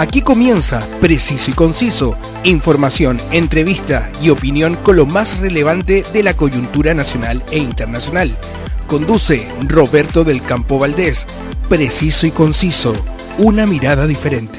Aquí comienza Preciso y Conciso, información, entrevista y opinión con lo más relevante de la coyuntura nacional e internacional. Conduce Roberto del Campo Valdés. Preciso y Conciso, una mirada diferente.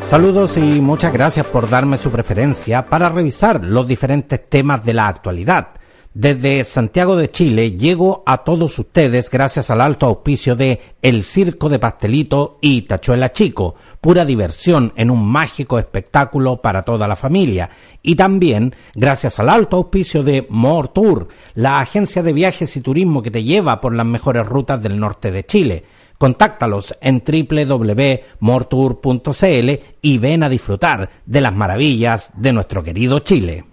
Saludos y muchas gracias por darme su preferencia para revisar los diferentes temas de la actualidad desde Santiago de Chile llego a todos ustedes gracias al alto auspicio de El Circo de Pastelito y Tachuela Chico, pura diversión en un mágico espectáculo para toda la familia. Y también gracias al alto auspicio de More Tour, la agencia de viajes y turismo que te lleva por las mejores rutas del norte de Chile. Contáctalos en www.mortour.cl y ven a disfrutar de las maravillas de nuestro querido Chile.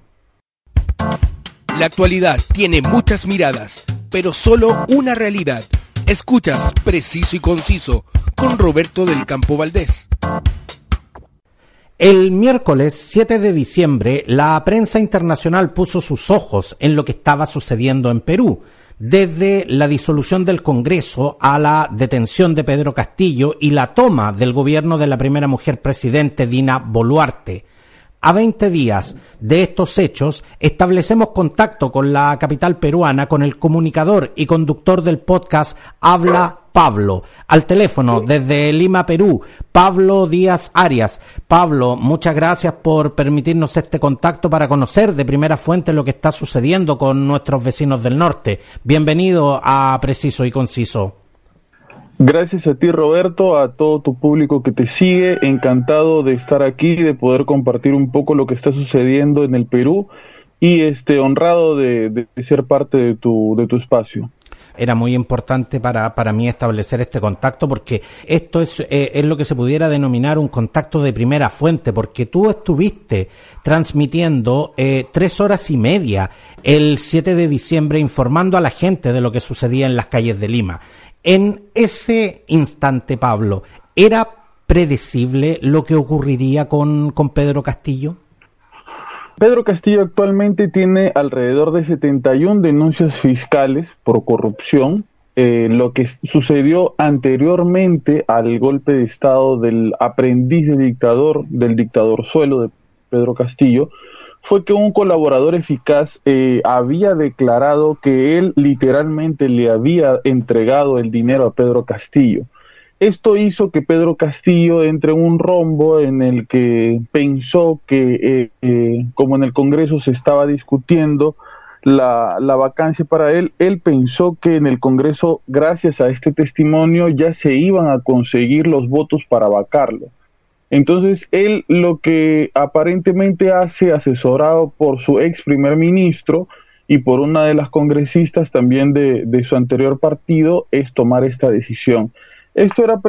La actualidad tiene muchas miradas, pero solo una realidad. Escuchas Preciso y Conciso con Roberto del Campo Valdés. El miércoles 7 de diciembre, la prensa internacional puso sus ojos en lo que estaba sucediendo en Perú, desde la disolución del Congreso a la detención de Pedro Castillo y la toma del gobierno de la primera mujer presidente Dina Boluarte. A 20 días de estos hechos, establecemos contacto con la capital peruana, con el comunicador y conductor del podcast Habla Pablo, al teléfono desde Lima, Perú, Pablo Díaz Arias. Pablo, muchas gracias por permitirnos este contacto para conocer de primera fuente lo que está sucediendo con nuestros vecinos del norte. Bienvenido a Preciso y Conciso. Gracias a ti Roberto, a todo tu público que te sigue, encantado de estar aquí, de poder compartir un poco lo que está sucediendo en el Perú y este honrado de, ser parte de tu, de tu espacio era muy importante para, para mí establecer este contacto porque esto es, eh, es lo que se pudiera denominar un contacto de primera fuente, porque tú estuviste transmitiendo eh, tres horas y media el 7 de diciembre informando a la gente de lo que sucedía en las calles de Lima. En ese instante, Pablo, ¿era predecible lo que ocurriría con, con Pedro Castillo? Pedro Castillo actualmente tiene alrededor de 71 denuncias fiscales por corrupción. Eh, lo que sucedió anteriormente al golpe de Estado del aprendiz de dictador, del dictador suelo de Pedro Castillo, fue que un colaborador eficaz eh, había declarado que él literalmente le había entregado el dinero a Pedro Castillo. Esto hizo que Pedro Castillo entre en un rombo en el que pensó que, eh, eh, como en el Congreso se estaba discutiendo la, la, vacancia para él, él pensó que en el Congreso, gracias a este testimonio, ya se iban a conseguir los votos para vacarlo. Entonces, él lo que aparentemente hace, asesorado por su ex primer ministro y por una de las congresistas también de, su anterior partido, es tomar esta decisión. ¿Esto era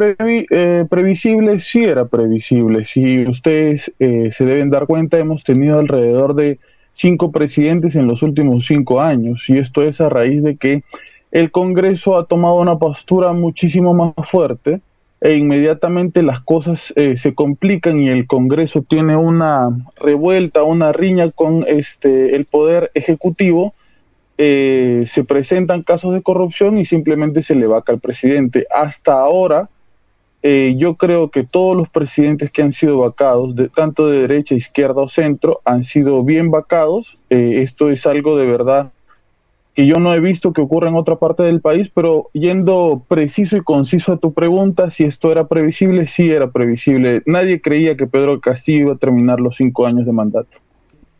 eh, previsible? Sí era previsible. Si ustedes eh, se deben dar cuenta, hemos tenido alrededor de cinco presidentes en los últimos cinco años y esto es a raíz de que el Congreso ha tomado una postura muchísimo más fuerte e inmediatamente las cosas eh, se complican y el Congreso tiene una revuelta, una riña con este el poder ejecutivo, eh, se presentan casos de corrupción y simplemente se le vaca al presidente. Hasta ahora, eh, yo creo que todos los presidentes que han sido vacados, de, tanto de derecha, izquierda o centro, han sido bien vacados. esto es algo de verdad que yo no he visto que ocurra en otra parte del país, pero yendo preciso y conciso a tu pregunta, si esto era previsible, sí era previsible. Nadie creía que Pedro Castillo iba a terminar los cinco años de mandato.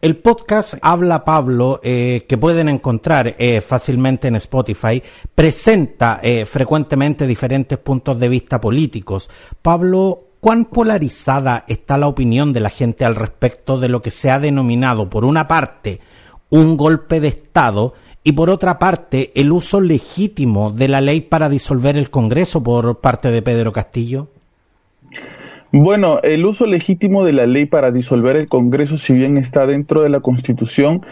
El podcast Habla Pablo, eh, que pueden encontrar eh, fácilmente en Spotify, presenta eh, frecuentemente diferentes puntos de vista políticos. Pablo, ¿cuán polarizada está la opinión de la gente al respecto de lo que se ha denominado, por una parte, un golpe de Estado y por otra parte el uso legítimo de la ley para disolver el Congreso por parte de Pedro Castillo? Bueno, el uso legítimo de la ley para disolver el Congreso, si bien está dentro de la Constitución,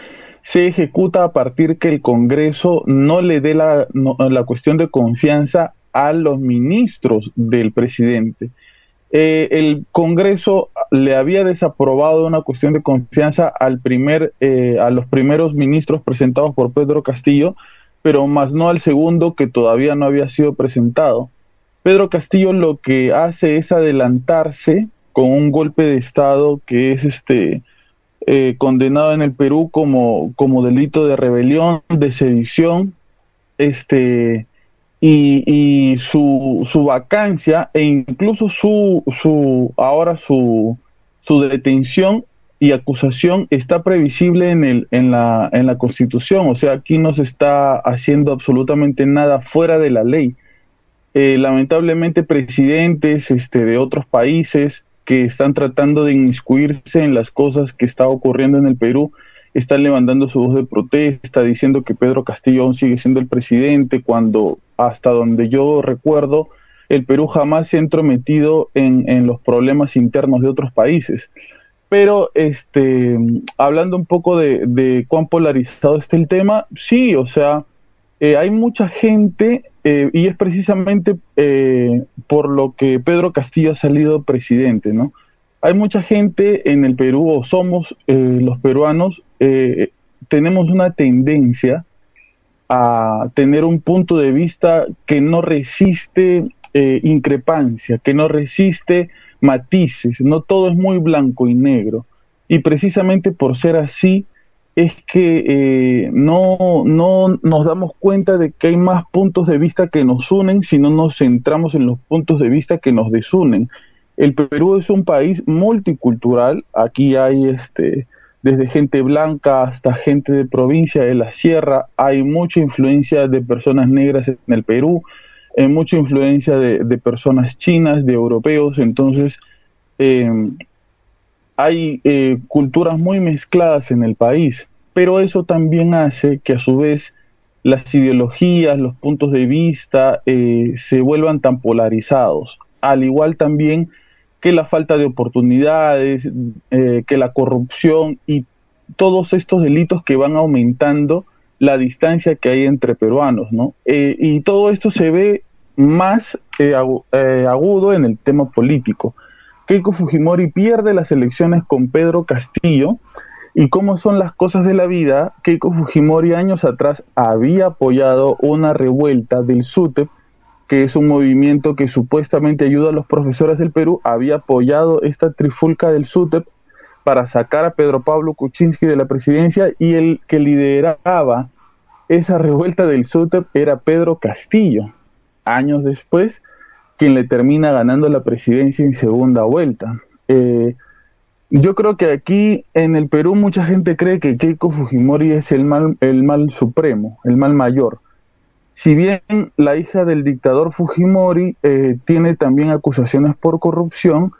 se ejecuta a partir que el Congreso no le dé la, la cuestión de confianza a los ministros del presidente. Eh, el Congreso le había desaprobado una cuestión de confianza al primer, eh, a los primeros ministros presentados por Pedro Castillo, pero más no al segundo que todavía no había sido presentado. Pedro Castillo lo que hace es adelantarse con un golpe de Estado que es este eh, condenado en el Perú como, como delito de rebelión, de sedición, este, y, su, su, vacancia e incluso su, su ahora su, su detención y acusación está previsible en, el, en, la, en la Constitución. O sea, aquí no se está haciendo absolutamente nada fuera de la ley. Eh, lamentablemente, presidentes este, de otros países que están tratando de inmiscuirse en las cosas que está ocurriendo en el Perú están levantando su voz de protesta, diciendo que Pedro Castillo aún sigue siendo el presidente, cuando hasta donde yo recuerdo, el Perú jamás se ha entrometido en, en los problemas internos de otros países. Pero este, hablando un poco de, cuán polarizado está el tema, sí, o sea, eh, hay mucha gente eh, y es precisamente eh, por lo que Pedro Castillo ha salido presidente, ¿no? Hay mucha gente en el Perú, o somos los peruanos, tenemos una tendencia a tener un punto de vista que no resiste increpancia, que no resiste matices, no todo es muy blanco y negro. Y precisamente por ser así, es que eh, no, no nos damos cuenta de que hay más puntos de vista que nos unen si no nos centramos en los puntos de vista que nos desunen. El Perú es un país multicultural, aquí hay este desde gente blanca hasta gente de provincia de la sierra, hay mucha influencia de personas negras en el Perú, hay mucha influencia de, personas chinas, de europeos, entonces eh, hay eh, culturas muy mezcladas en el país, pero eso también hace que a su vez las ideologías, los puntos de vista eh, se vuelvan tan polarizados, al igual también que la falta de oportunidades, que la corrupción y todos estos delitos que van aumentando la distancia que hay entre peruanos, ¿no? Eh, y todo esto se ve más eh, eh, agudo en el tema político. Keiko Fujimori pierde las elecciones con Pedro Castillo y cómo son las cosas de la vida, Keiko Fujimori años atrás había apoyado una revuelta del SUTEP, que es un movimiento que supuestamente ayuda a los profesores del Perú, había apoyado esta trifulca del SUTEP para sacar a Pedro Pablo Kuczynski de la presidencia y el que lideraba esa revuelta del SUTEP era Pedro Castillo. Años después, quien le termina ganando la presidencia en segunda vuelta. Eh, yo creo que aquí en el Perú mucha gente cree que Keiko Fujimori es el mal, el mal supremo, el mal mayor. Si bien la hija del dictador Fujimori eh, tiene también acusaciones por corrupción,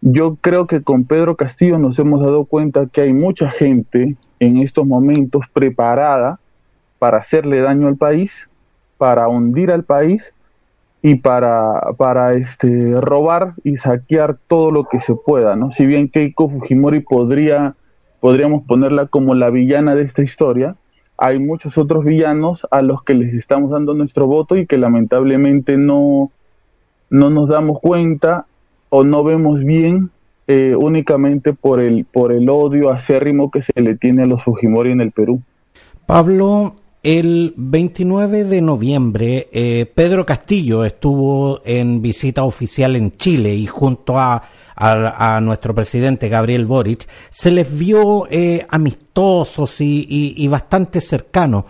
yo creo que con Pedro Castillo nos hemos dado cuenta que hay mucha gente en estos momentos preparada para hacerle daño al país, para hundir al país y para, para este, robar y saquear todo lo que se pueda, ¿no? Si bien Keiko Fujimori podría, podríamos ponerla como la villana de esta historia, hay muchos otros villanos a los que les estamos dando nuestro voto y que lamentablemente no, no nos damos cuenta o no vemos bien eh, únicamente por el, por el odio acérrimo que se le tiene a los Fujimori en el Perú. Pablo, el 29 de noviembre, eh, Pedro Castillo estuvo en visita oficial en Chile y junto a, nuestro presidente Gabriel Boric se les vio eh, amistosos y bastante cercanos.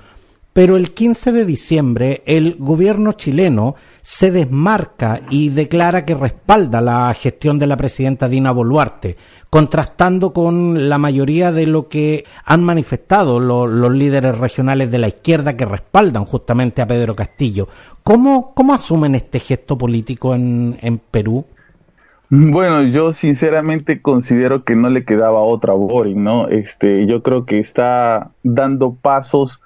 Pero el 15 de diciembre el gobierno chileno se desmarca y declara que respalda la gestión de la presidenta Dina Boluarte, contrastando con la mayoría de lo que han manifestado los, líderes regionales de la izquierda que respaldan justamente a Pedro Castillo. ¿Cómo, cómo asumen este gesto político en, en Perú? Bueno, yo sinceramente considero que no le quedaba otra Boris, ¿no? Este, yo creo que está dando pasos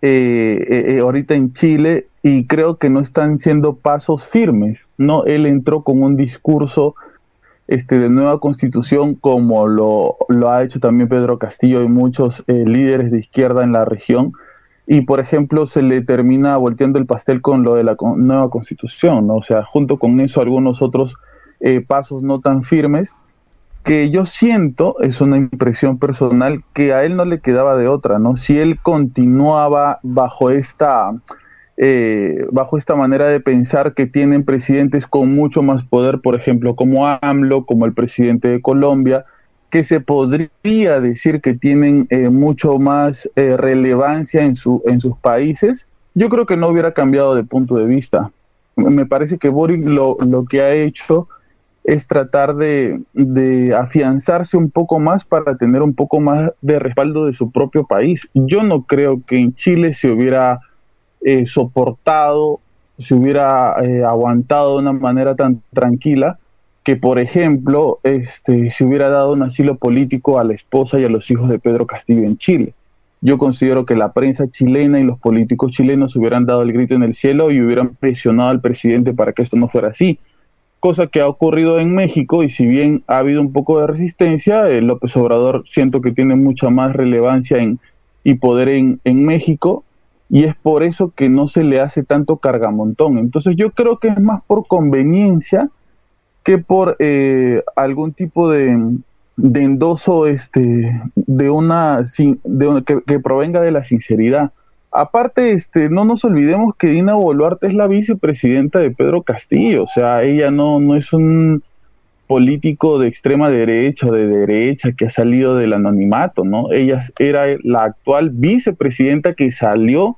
eh, eh, eh, ahorita en Chile y creo que no están siendo pasos firmes, ¿no? Él entró con un discurso este, de nueva constitución como lo, ha hecho también Pedro Castillo y muchos líderes de izquierda en la región y por ejemplo se le termina volteando el pastel con lo de la nueva constitución, ¿no? O sea, junto con eso algunos otros pasos no tan firmes que yo siento, es una impresión personal, que a él no le quedaba de otra, ¿no? Si él continuaba bajo esta, eh, bajo esta manera de pensar que tienen presidentes con mucho más poder, por ejemplo, como AMLO, como el presidente de Colombia, que se podría decir que tienen eh, mucho más eh, relevancia en, su, en sus países, yo creo que no hubiera cambiado de punto de vista. Me parece que Boric lo, lo que ha hecho es tratar de, de, afianzarse un poco más para tener un poco más de respaldo de su propio país. Yo no creo que en Chile se hubiera eh, soportado, se hubiera eh, aguantado de una manera tan tranquila que, por ejemplo, este, se hubiera dado un asilo político a la esposa y a los hijos de Pedro Castillo en Chile. Yo considero que la prensa chilena y los políticos chilenos hubieran dado el grito en el cielo y hubieran presionado al presidente para que esto no fuera así cosa que ha ocurrido en México y si bien ha habido un poco de resistencia, eh, López Obrador siento que tiene mucha más relevancia en, y poder en, México y es por eso que no se le hace tanto cargamontón. Entonces yo creo que es más por conveniencia que por eh, algún tipo de, de, endoso este, de una, que provenga de la sinceridad. Aparte, este, no nos olvidemos que Dina Boluarte es la vicepresidenta de Pedro Castillo, o sea, ella no, no es un político de extrema derecha o de derecha que ha salido del anonimato, ¿no? Ella era la actual vicepresidenta que salió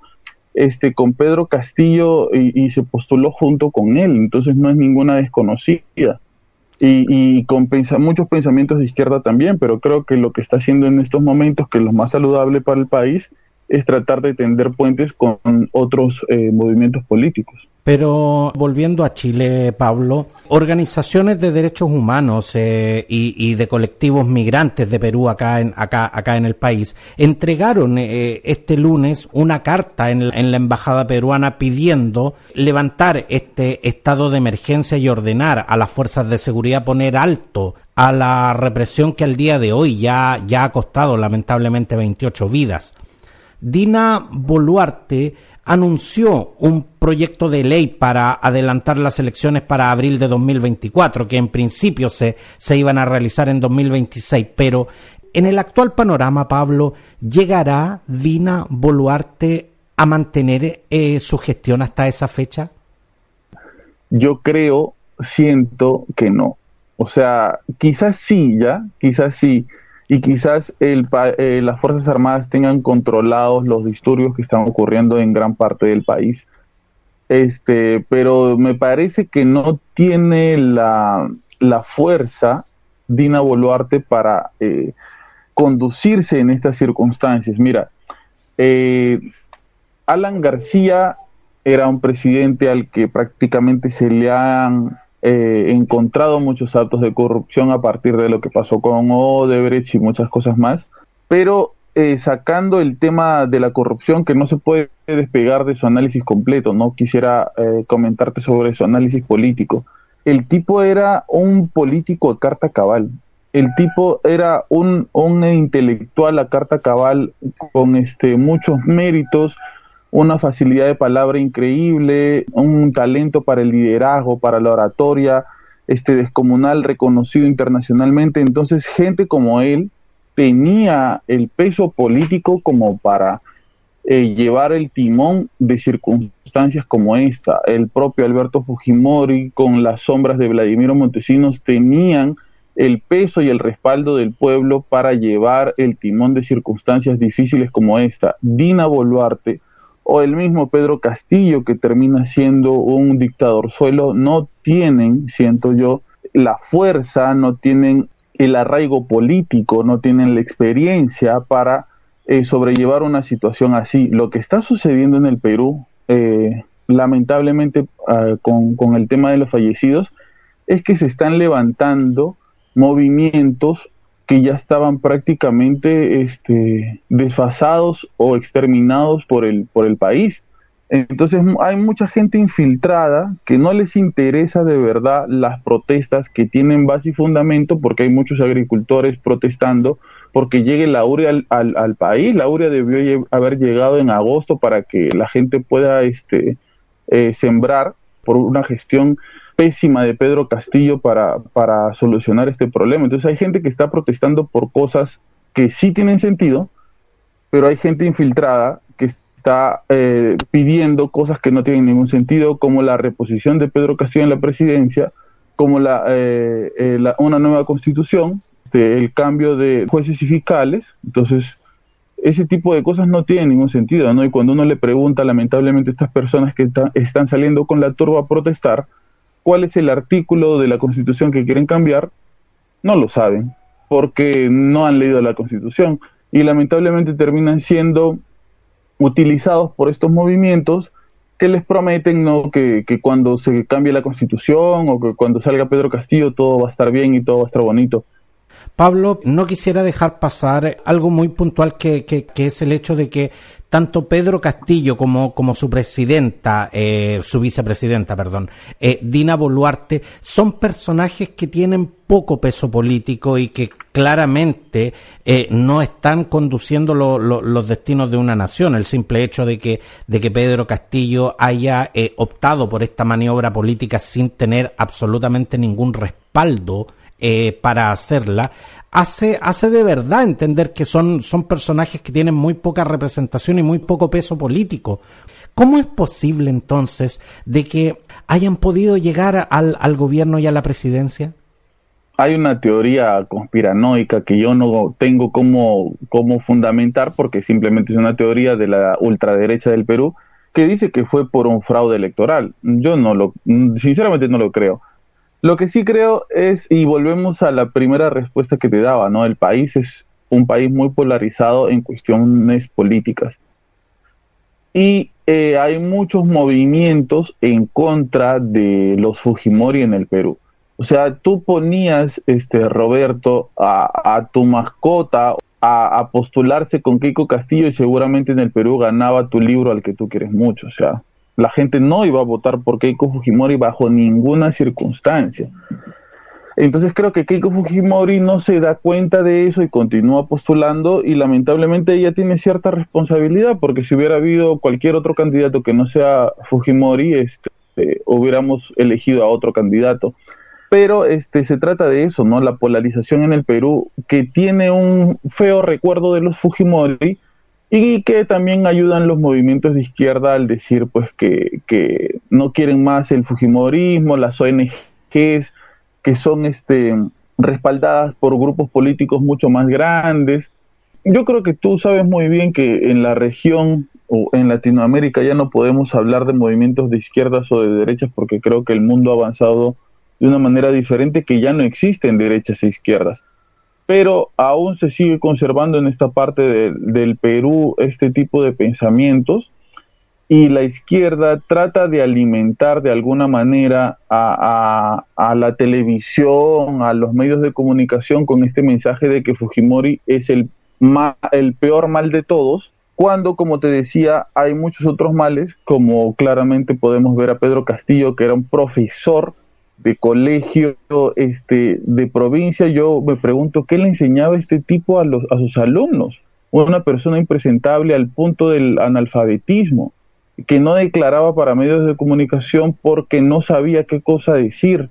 este, con Pedro Castillo y, se postuló junto con él, entonces no es ninguna desconocida. Y, y con muchos pensamientos de izquierda también, pero creo que lo que está haciendo en estos momentos, que es lo más saludable para el país, es tratar de tender puentes con otros eh, movimientos políticos. Pero volviendo a Chile, Pablo, organizaciones de derechos humanos eh, y, de colectivos migrantes de Perú acá en, acá, acá en el país entregaron eh, este lunes una carta en la, en la embajada peruana pidiendo levantar este estado de emergencia y ordenar a las fuerzas de seguridad poner alto a la represión que al día de hoy ya, ya ha costado lamentablemente 28 vidas. Dina Boluarte anunció un proyecto de ley para adelantar las elecciones para abril de 2024, que en principio se, se iban a realizar en 2026, pero en el actual panorama, Pablo, ¿llegará Dina Boluarte a mantener eh, su gestión hasta esa fecha? Yo creo, siento que no. O sea, quizás sí, ya, quizás sí y quizás el, eh, las Fuerzas Armadas tengan controlados los disturbios que están ocurriendo en gran parte del país. Este, pero me parece que no tiene la, la fuerza Dina Boluarte para eh, conducirse en estas circunstancias. Mira, eh, Alan García era un presidente al que prácticamente se le han eh, encontrado muchos actos de corrupción a partir de lo que pasó con Odebrecht y muchas cosas más, pero eh, sacando el tema de la corrupción que no se puede despegar de su análisis completo, no quisiera eh, comentarte sobre su análisis político. El tipo era un político a carta cabal, el tipo era un, un intelectual a carta cabal con este, muchos méritos, una facilidad de palabra increíble, un talento para el liderazgo, para la oratoria, este descomunal reconocido internacionalmente. Entonces, gente como él tenía el peso político como para eh, llevar el timón de circunstancias como esta. El propio Alberto Fujimori, con las sombras de Vladimiro Montesinos, tenían el peso y el respaldo del pueblo para llevar el timón de circunstancias difíciles como esta. Dina Boluarte o el mismo Pedro Castillo, que termina siendo un dictador suelo, no tienen, siento yo, la fuerza, no tienen el arraigo político, no tienen la experiencia para eh, sobrellevar una situación así. Lo que está sucediendo en el Perú, eh, lamentablemente ah, con, con el tema de los fallecidos, es que se están levantando movimientos que ya estaban prácticamente este, desfasados o exterminados por el, por el país. Entonces hay mucha gente infiltrada que no les interesa de verdad las protestas que tienen base y fundamento porque hay muchos agricultores protestando porque llegue la urea al, al, país. La urea debió haber llegado en agosto para que la gente pueda este, eh, sembrar por una gestión pésima de Pedro Castillo para, para solucionar este problema. Entonces hay gente que está protestando por cosas que sí tienen sentido, pero hay gente infiltrada que está eh, pidiendo cosas que no tienen ningún sentido, como la reposición de Pedro Castillo en la presidencia, como la, eh, eh, una nueva constitución, este, el cambio de jueces y fiscales. Entonces, ese tipo de cosas no tienen ningún sentido, ¿no? Y cuando uno le pregunta, lamentablemente, a estas personas que están saliendo con la turba a protestar, cuál es el artículo de la Constitución que quieren cambiar, no lo saben, porque no han leído la Constitución y lamentablemente terminan siendo utilizados por estos movimientos que les prometen ¿no? que, cuando se cambie la Constitución o que cuando salga Pedro Castillo todo va a estar bien y todo va a estar bonito. Pablo, no quisiera dejar pasar algo muy puntual que, es el hecho de que tanto Pedro Castillo como, como su presidenta, eh, su vicepresidenta, perdón, eh, Dina Boluarte, son personajes que tienen poco peso político y que claramente eh, no están conduciendo los destinos de una nación. El simple hecho de que, de que Pedro Castillo haya optado por esta maniobra política sin tener absolutamente ningún respaldo eh, para hacerla, hace, hace de verdad entender que son, son personajes que tienen muy poca representación y muy poco peso político. ¿Cómo es posible entonces de que hayan podido llegar al, al gobierno y a la presidencia? Hay una teoría conspiranoica que yo no tengo cómo, cómo fundamentar porque simplemente es una teoría de la ultraderecha del Perú que dice que fue por un fraude electoral. Yo no lo, sinceramente no lo creo lo que sí creo es, y volvemos a la primera respuesta que te daba, ¿no? El país es un país muy polarizado en cuestiones políticas. Y eh, hay muchos movimientos en contra de los Fujimori en el Perú. O sea, tú ponías, este, Roberto, a, tu mascota a, a, postularse con Keiko Castillo y seguramente en el Perú ganaba tu libro al que tú quieres mucho. O sea, la gente no iba a votar por Keiko Fujimori bajo ninguna circunstancia. Entonces creo que Keiko Fujimori no se da cuenta de eso y continúa postulando y lamentablemente ella tiene cierta responsabilidad porque si hubiera habido cualquier otro candidato que no sea Fujimori, este, hubiéramos elegido a otro candidato. Pero este, se trata de eso, ¿no? La polarización en el Perú que tiene un feo recuerdo de los Fujimori y que también ayudan los movimientos de izquierda al decir pues que, que no quieren más el fujimorismo, las ONGs que son este respaldadas por grupos políticos mucho más grandes. Yo creo que tú sabes muy bien que en la región o en Latinoamérica ya no podemos hablar de movimientos de izquierdas o de derechas porque creo que el mundo ha avanzado de una manera diferente que ya no existen derechas e izquierdas pero aún se sigue conservando en esta parte del Perú este tipo de pensamientos y la izquierda trata de alimentar de alguna manera a, la televisión, a los medios de comunicación con este mensaje de que Fujimori es el, el peor mal de todos, cuando, como te decía, hay muchos otros males, como claramente podemos ver a Pedro Castillo, que era un profesor de colegio este, de provincia, yo me pregunto qué le enseñaba este tipo a, los, a sus alumnos. Una persona impresentable al punto del analfabetismo, que no declaraba para medios de comunicación porque no sabía qué cosa decir.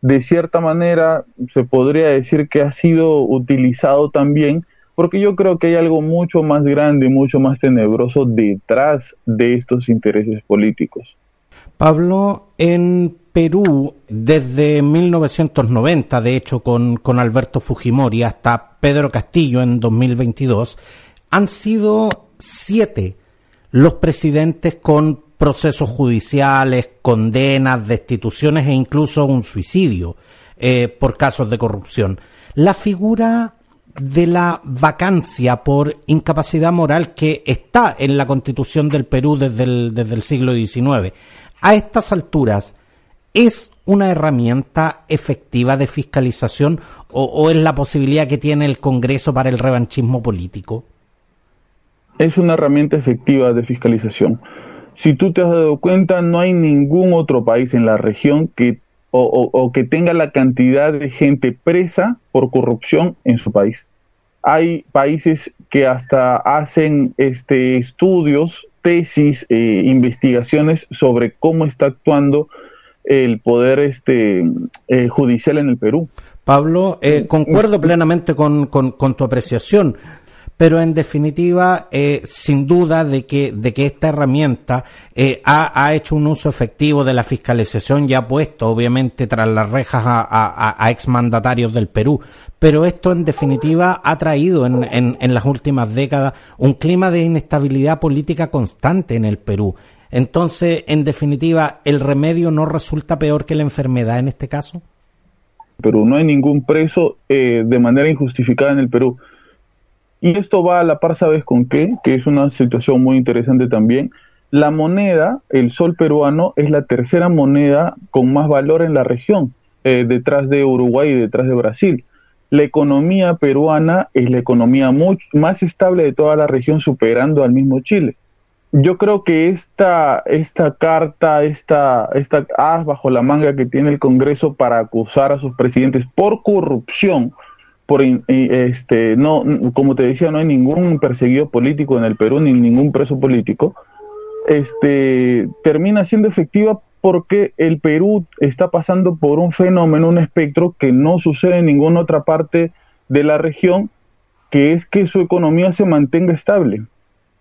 De cierta manera, se podría decir que ha sido utilizado también, porque yo creo que hay algo mucho más grande, mucho más tenebroso detrás de estos intereses políticos. Pablo, en Perú desde 1990, de hecho, con, con Alberto Fujimori hasta Pedro Castillo en 2022, han sido siete los presidentes con procesos judiciales, condenas, destituciones e incluso un suicidio eh, por casos de corrupción. La figura de la vacancia por incapacidad moral que está en la constitución del Perú desde el, desde el siglo XIX. A estas alturas, ¿Es una herramienta efectiva de fiscalización o, es la posibilidad que tiene el Congreso para el revanchismo político? Es una herramienta efectiva de fiscalización. Si tú te has dado cuenta, no hay ningún otro país en la región que o, que tenga la cantidad de gente presa por corrupción en su país. Hay países que hasta hacen este, estudios, tesis, eh, investigaciones sobre cómo está actuando el poder este eh, judicial en el Perú. Pablo, eh, concuerdo plenamente con, con, tu apreciación pero en definitiva, eh, sin duda de que, de que esta herramienta ha, ha, hecho un uso efectivo de la fiscalización y ha puesto, obviamente, tras las rejas a, a, a exmandatarios del Perú. Pero esto, en definitiva, ha traído en, las últimas décadas un clima de inestabilidad política constante en el Perú. Entonces, en definitiva, ¿el remedio no resulta peor que la enfermedad en este caso? Perú, no hay ningún preso eh, de manera injustificada en el Perú. Y esto va a la par, ¿sabes con qué? Que es una situación muy interesante también. La moneda, el sol peruano, es la tercera moneda con más valor en la región, eh, detrás de Uruguay y detrás de Brasil. La economía peruana es la economía más estable de toda la región, superando al mismo Chile. Yo creo que esta, esta carta, esta, esta as bajo la manga que tiene el Congreso para acusar a sus presidentes por corrupción, por este no como te decía no hay ningún perseguido político en el Perú ni ningún preso político este termina siendo efectiva porque el Perú está pasando por un fenómeno un espectro que no sucede en ninguna otra parte de la región que es que su economía se mantenga estable.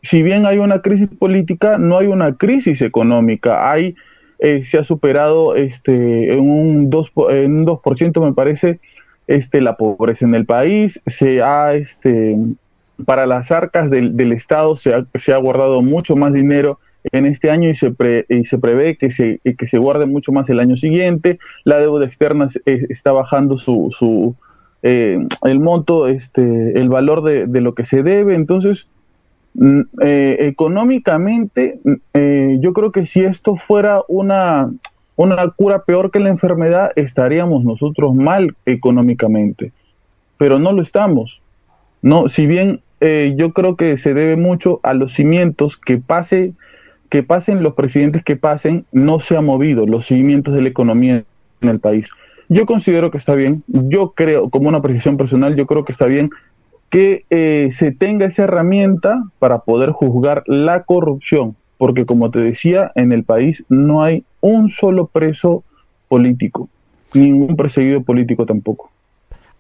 Si bien hay una crisis política no hay una crisis económica. Hay eh, se ha superado este en un 2 en un 2% me parece este, la pobreza en el país, se ha, este, para las arcas del, del Estado se ha, se ha, guardado mucho más dinero en este año y se, pre, y se prevé que se, que se guarde mucho más el año siguiente. La deuda externa está bajando su, su eh, el monto, este, el valor de, de, lo que se debe. Entonces, mm, eh, económicamente, eh, yo creo que si esto fuera una, una cura peor que la enfermedad, estaríamos nosotros mal económicamente. Pero no lo estamos. No, si bien eh, yo creo que se debe mucho a los cimientos que pase, que pasen los presidentes que pasen, no se ha movido los cimientos de la economía en el país. Yo considero que está bien, yo creo, como una apreciación personal, yo creo que está bien que eh, se tenga esa herramienta para poder juzgar la corrupción, porque como te decía, en el país no hay un solo preso político, ningún perseguido político tampoco.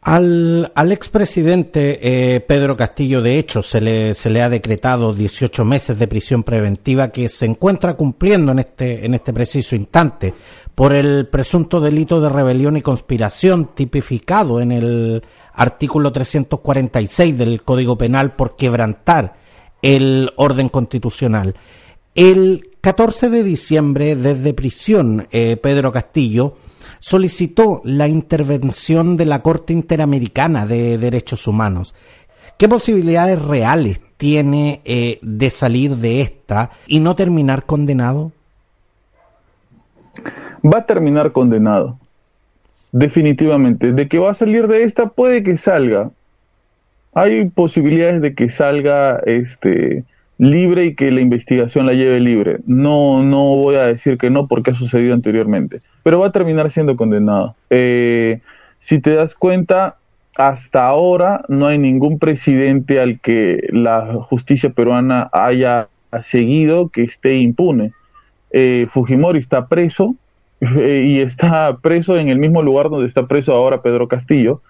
Al, al expresidente eh, Pedro Castillo, de hecho, se le, se le ha decretado 18 meses de prisión preventiva que se encuentra cumpliendo en este, en este preciso instante por el presunto delito de rebelión y conspiración tipificado en el artículo 346 del Código Penal por quebrantar el orden constitucional. El 14 de diciembre, desde prisión, eh, Pedro Castillo solicitó la intervención de la Corte Interamericana de Derechos Humanos. ¿Qué posibilidades reales tiene eh, de salir de esta y no terminar condenado? Va a terminar condenado. Definitivamente. De que va a salir de esta, puede que salga. Hay posibilidades de que salga este libre y que la investigación la lleve libre. No, no voy a decir que no porque ha sucedido anteriormente, pero va a terminar siendo condenado. Eh, si te das cuenta, hasta ahora no hay ningún presidente al que la justicia peruana haya seguido que esté impune. Eh, Fujimori está preso eh, y está preso en el mismo lugar donde está preso ahora Pedro Castillo.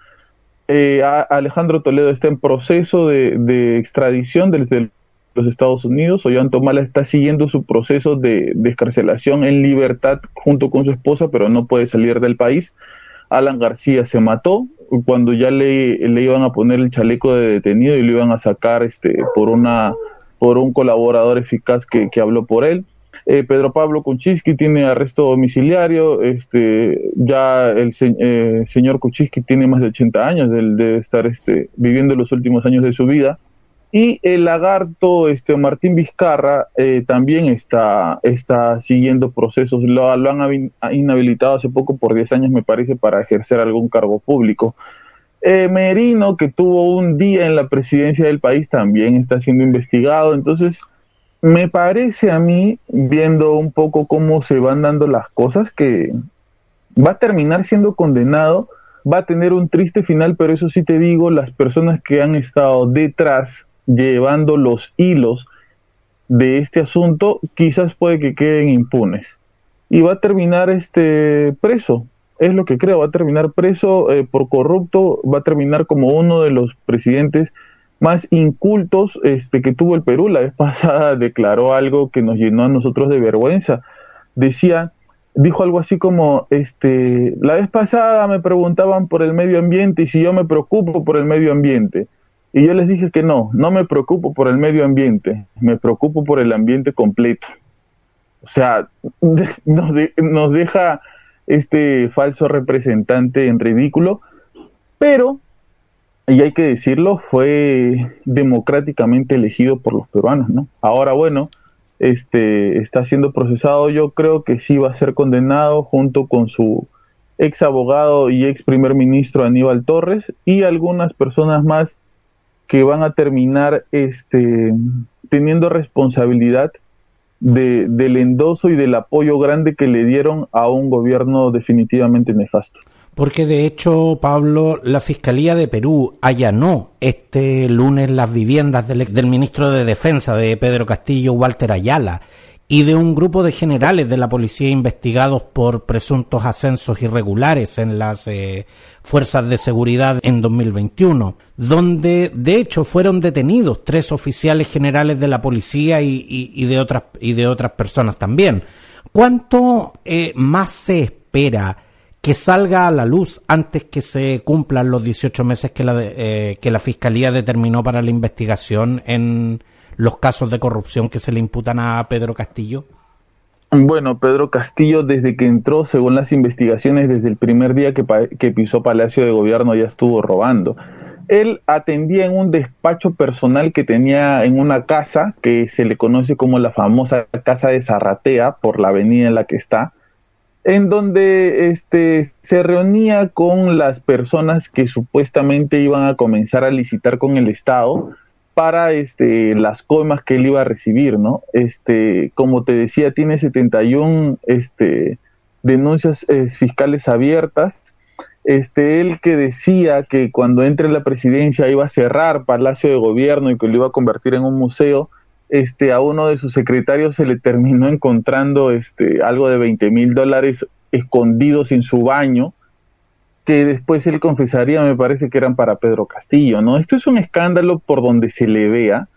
Alejandro Toledo está en proceso de, de extradición desde el los Estados Unidos. Mala está siguiendo su proceso de descarcelación en libertad junto con su esposa, pero no puede salir del país. Alan García se mató cuando ya le, le iban a poner el chaleco de detenido y lo iban a sacar este, por, una, por un colaborador eficaz que, habló por él. Eh, Pedro Pablo Kuczynski tiene arresto domiciliario, este, ya el eh, señor Kuczynski tiene más de 80 años de, de estar este, viviendo los últimos años de su vida. Y el lagarto este, Martín Vizcarra eh, también está, está siguiendo procesos, lo, lo, han inhabilitado hace poco por 10 años, me parece, para ejercer algún cargo público. Eh, Merino, que tuvo un día en la presidencia del país, también está siendo investigado. Entonces, me parece a mí, viendo un poco cómo se van dando las cosas, que va a terminar siendo condenado, va a tener un triste final, pero eso sí te digo, las personas que han estado detrás llevando los hilos de este asunto, quizás puede que queden impunes. y va a terminar este preso. Es lo que creo, va a terminar preso eh, por corrupto, va a terminar como uno de los presidentes más incultos este, que tuvo el Perú. La vez pasada declaró algo que nos llenó a nosotros de vergüenza. Decía, dijo algo así como, este, la vez pasada me preguntaban por el medio ambiente y si yo me preocupo por el medio ambiente. Y yo les dije que no, no me preocupo por el medio ambiente, me preocupo por el ambiente completo. O sea, nos, nos deja este falso representante en ridículo, pero, y hay que decirlo, fue democráticamente elegido por los peruanos, ¿no? Ahora, bueno, este está siendo procesado, yo creo que sí va a ser condenado junto con su ex abogado y ex primer ministro Aníbal Torres y algunas personas más que van a terminar este, teniendo responsabilidad de, del endoso y del apoyo grande que le dieron a un gobierno definitivamente nefasto. Porque de hecho, Pablo, la Fiscalía de Perú allanó este lunes las viviendas del, del ministro de Defensa de Pedro Castillo, Walter Ayala, y de un grupo de generales de la policía investigados por presuntos ascensos irregulares en las eh, fuerzas de seguridad en 2021, donde de hecho fueron detenidos tres oficiales generales de la policía y, de, otras, y de otras personas también. ¿Cuánto eh, más se espera que salga a la luz antes que se cumplan los 18 meses que la, eh, que la Fiscalía determinó para la investigación en los casos de corrupción que se le imputan a Pedro Castillo? Bueno, Pedro Castillo desde que entró, según las investigaciones, desde el primer día que, pisó Palacio de Gobierno ya estuvo robando. Él atendía en un despacho personal que tenía en una casa que se le conoce como la famosa casa de Zarratea por la avenida en la que está, en donde este, se reunía con las personas que supuestamente iban a comenzar a licitar con el Estado para este, las coimas que él iba a recibir, ¿no? Este, como te decía, tiene 71 este, denuncias eh, fiscales abiertas. Este, él que decía que cuando entre la presidencia iba a cerrar Palacio de Gobierno y que lo iba a convertir en un museo, este, a uno de sus secretarios se le terminó encontrando este, algo de 20 mil dólares escondidos en su baño que después él confesaría, me parece que eran para Pedro Castillo, ¿no? Esto es un escándalo por donde se le vea.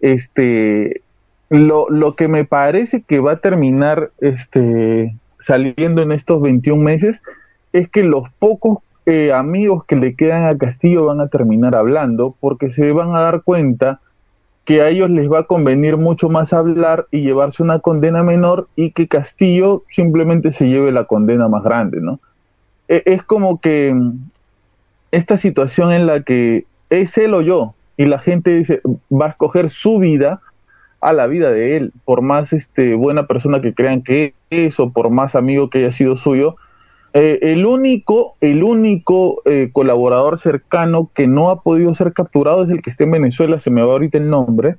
Este, lo, lo que me parece que va a terminar este, saliendo en estos 21 meses es que los pocos eh, amigos que le quedan a Castillo van a terminar hablando porque se van a dar cuenta que a ellos les va a convenir mucho más hablar y llevarse una condena menor y que Castillo simplemente se lleve la condena más grande, ¿no? E, es como que esta situación en la que es él o yo y la gente dice va a escoger su vida a la vida de él por más este buena persona que crean que es o por más amigo que haya sido suyo eh, el único el único eh, colaborador cercano que no ha podido ser capturado es el que está en Venezuela se me va ahorita el nombre.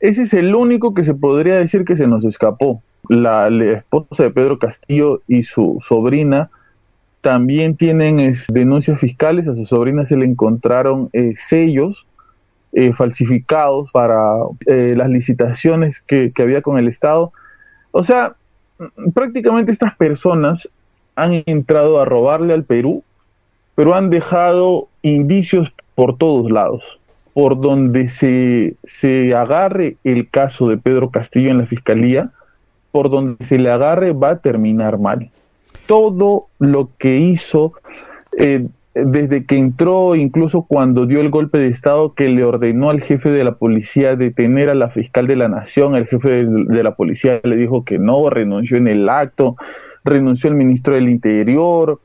Ese es el único que se podría decir que se nos escapó. La esposa de Pedro Castillo y su sobrina también tienen denuncias fiscales, a su sobrina se le encontraron eh, sellos eh, falsificados para eh, las licitaciones que, que había con el Estado. O sea, prácticamente estas personas han entrado a robarle al Perú, pero han dejado indicios por todos lados. Por donde se, se agarre el caso de Pedro Castillo en la fiscalía, por donde se le agarre va a terminar mal todo lo que hizo eh, desde que entró, incluso cuando dio el golpe de Estado que le ordenó al jefe de la policía detener a la fiscal de la nación, el jefe de, la policía le dijo que no, renunció en el acto, renunció el ministro del Interior,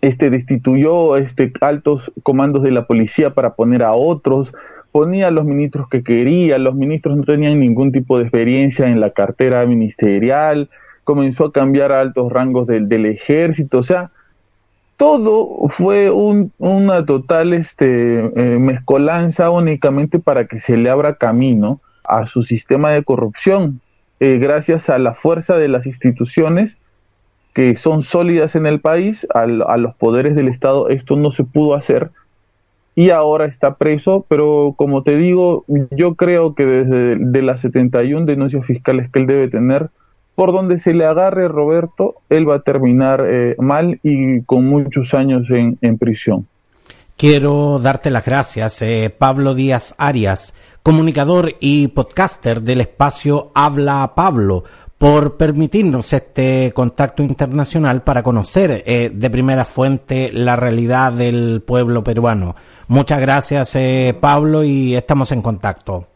este destituyó este altos comandos de la policía para poner a otros, ponía a los ministros que quería, los ministros no tenían ningún tipo de experiencia en la cartera ministerial, comenzó a cambiar a altos rangos del, del ejército, o sea, todo fue una total este, eh, mezcolanza únicamente para que se le abra camino a su sistema de corrupción, eh, gracias a la fuerza de las instituciones que son sólidas en el país, a, los poderes del Estado, esto no se pudo hacer y ahora está preso, pero como te digo, yo creo que desde de las 71 denuncias fiscales que él debe tener, por donde se le agarre Roberto, él va a terminar eh, mal y con muchos años en, prisión. Quiero darte las gracias, eh, Pablo Díaz Arias, comunicador y podcaster del espacio Habla Pablo, por permitirnos este contacto internacional para conocer eh, de primera fuente la realidad del pueblo peruano. Muchas gracias, Pablo, y estamos en contacto.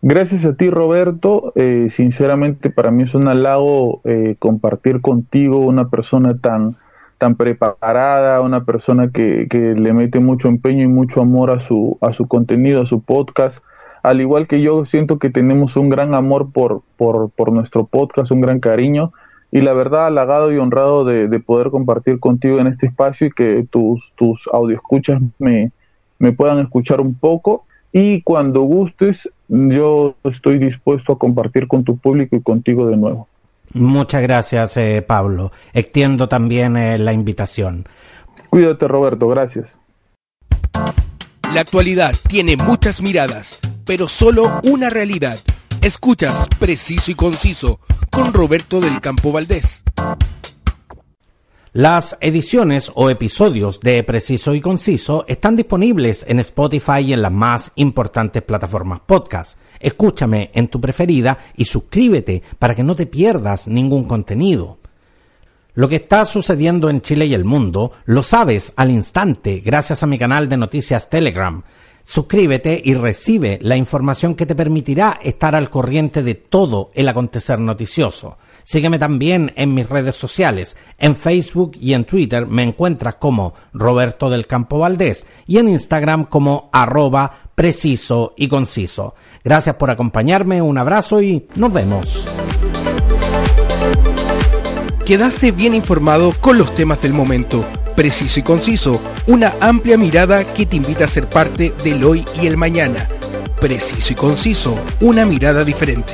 Gracias a ti, Roberto. Eh, sinceramente, para mí es un halago eh, compartir contigo una persona tan, tan preparada, una persona que, que, le mete mucho empeño y mucho amor a su, a su contenido, a su podcast. Al igual que yo, siento que tenemos un gran amor por, por, por nuestro podcast, un gran cariño. Y la verdad, halagado y honrado de, de poder compartir contigo en este espacio y que tus, tus escuchas me, me puedan escuchar un poco y cuando gustes yo estoy dispuesto a compartir con tu público y contigo de nuevo. Muchas gracias, eh, Pablo. Extiendo también eh, la invitación. Cuídate, Roberto. Gracias. La actualidad tiene muchas miradas, pero solo una realidad. Escuchas Preciso y Conciso con Roberto del Campo Valdés. Las ediciones o episodios de Preciso y Conciso están disponibles en Spotify y en las más importantes plataformas podcast. Escúchame en tu preferida y suscríbete para que no te pierdas ningún contenido. Lo que está sucediendo en Chile y el mundo lo sabes al instante gracias a mi canal de noticias Telegram. Suscríbete y recibe la información que te permitirá estar al corriente de todo el acontecer noticioso. Sígueme también en mis redes sociales. En Facebook y en Twitter me encuentras como Roberto del Campo Valdés y en Instagram como arroba preciso y conciso. Gracias por acompañarme, un abrazo y nos vemos. Quedaste bien informado con los temas del momento. Preciso y conciso, una amplia mirada que te invita a ser parte del hoy y el mañana. Preciso y conciso, una mirada diferente.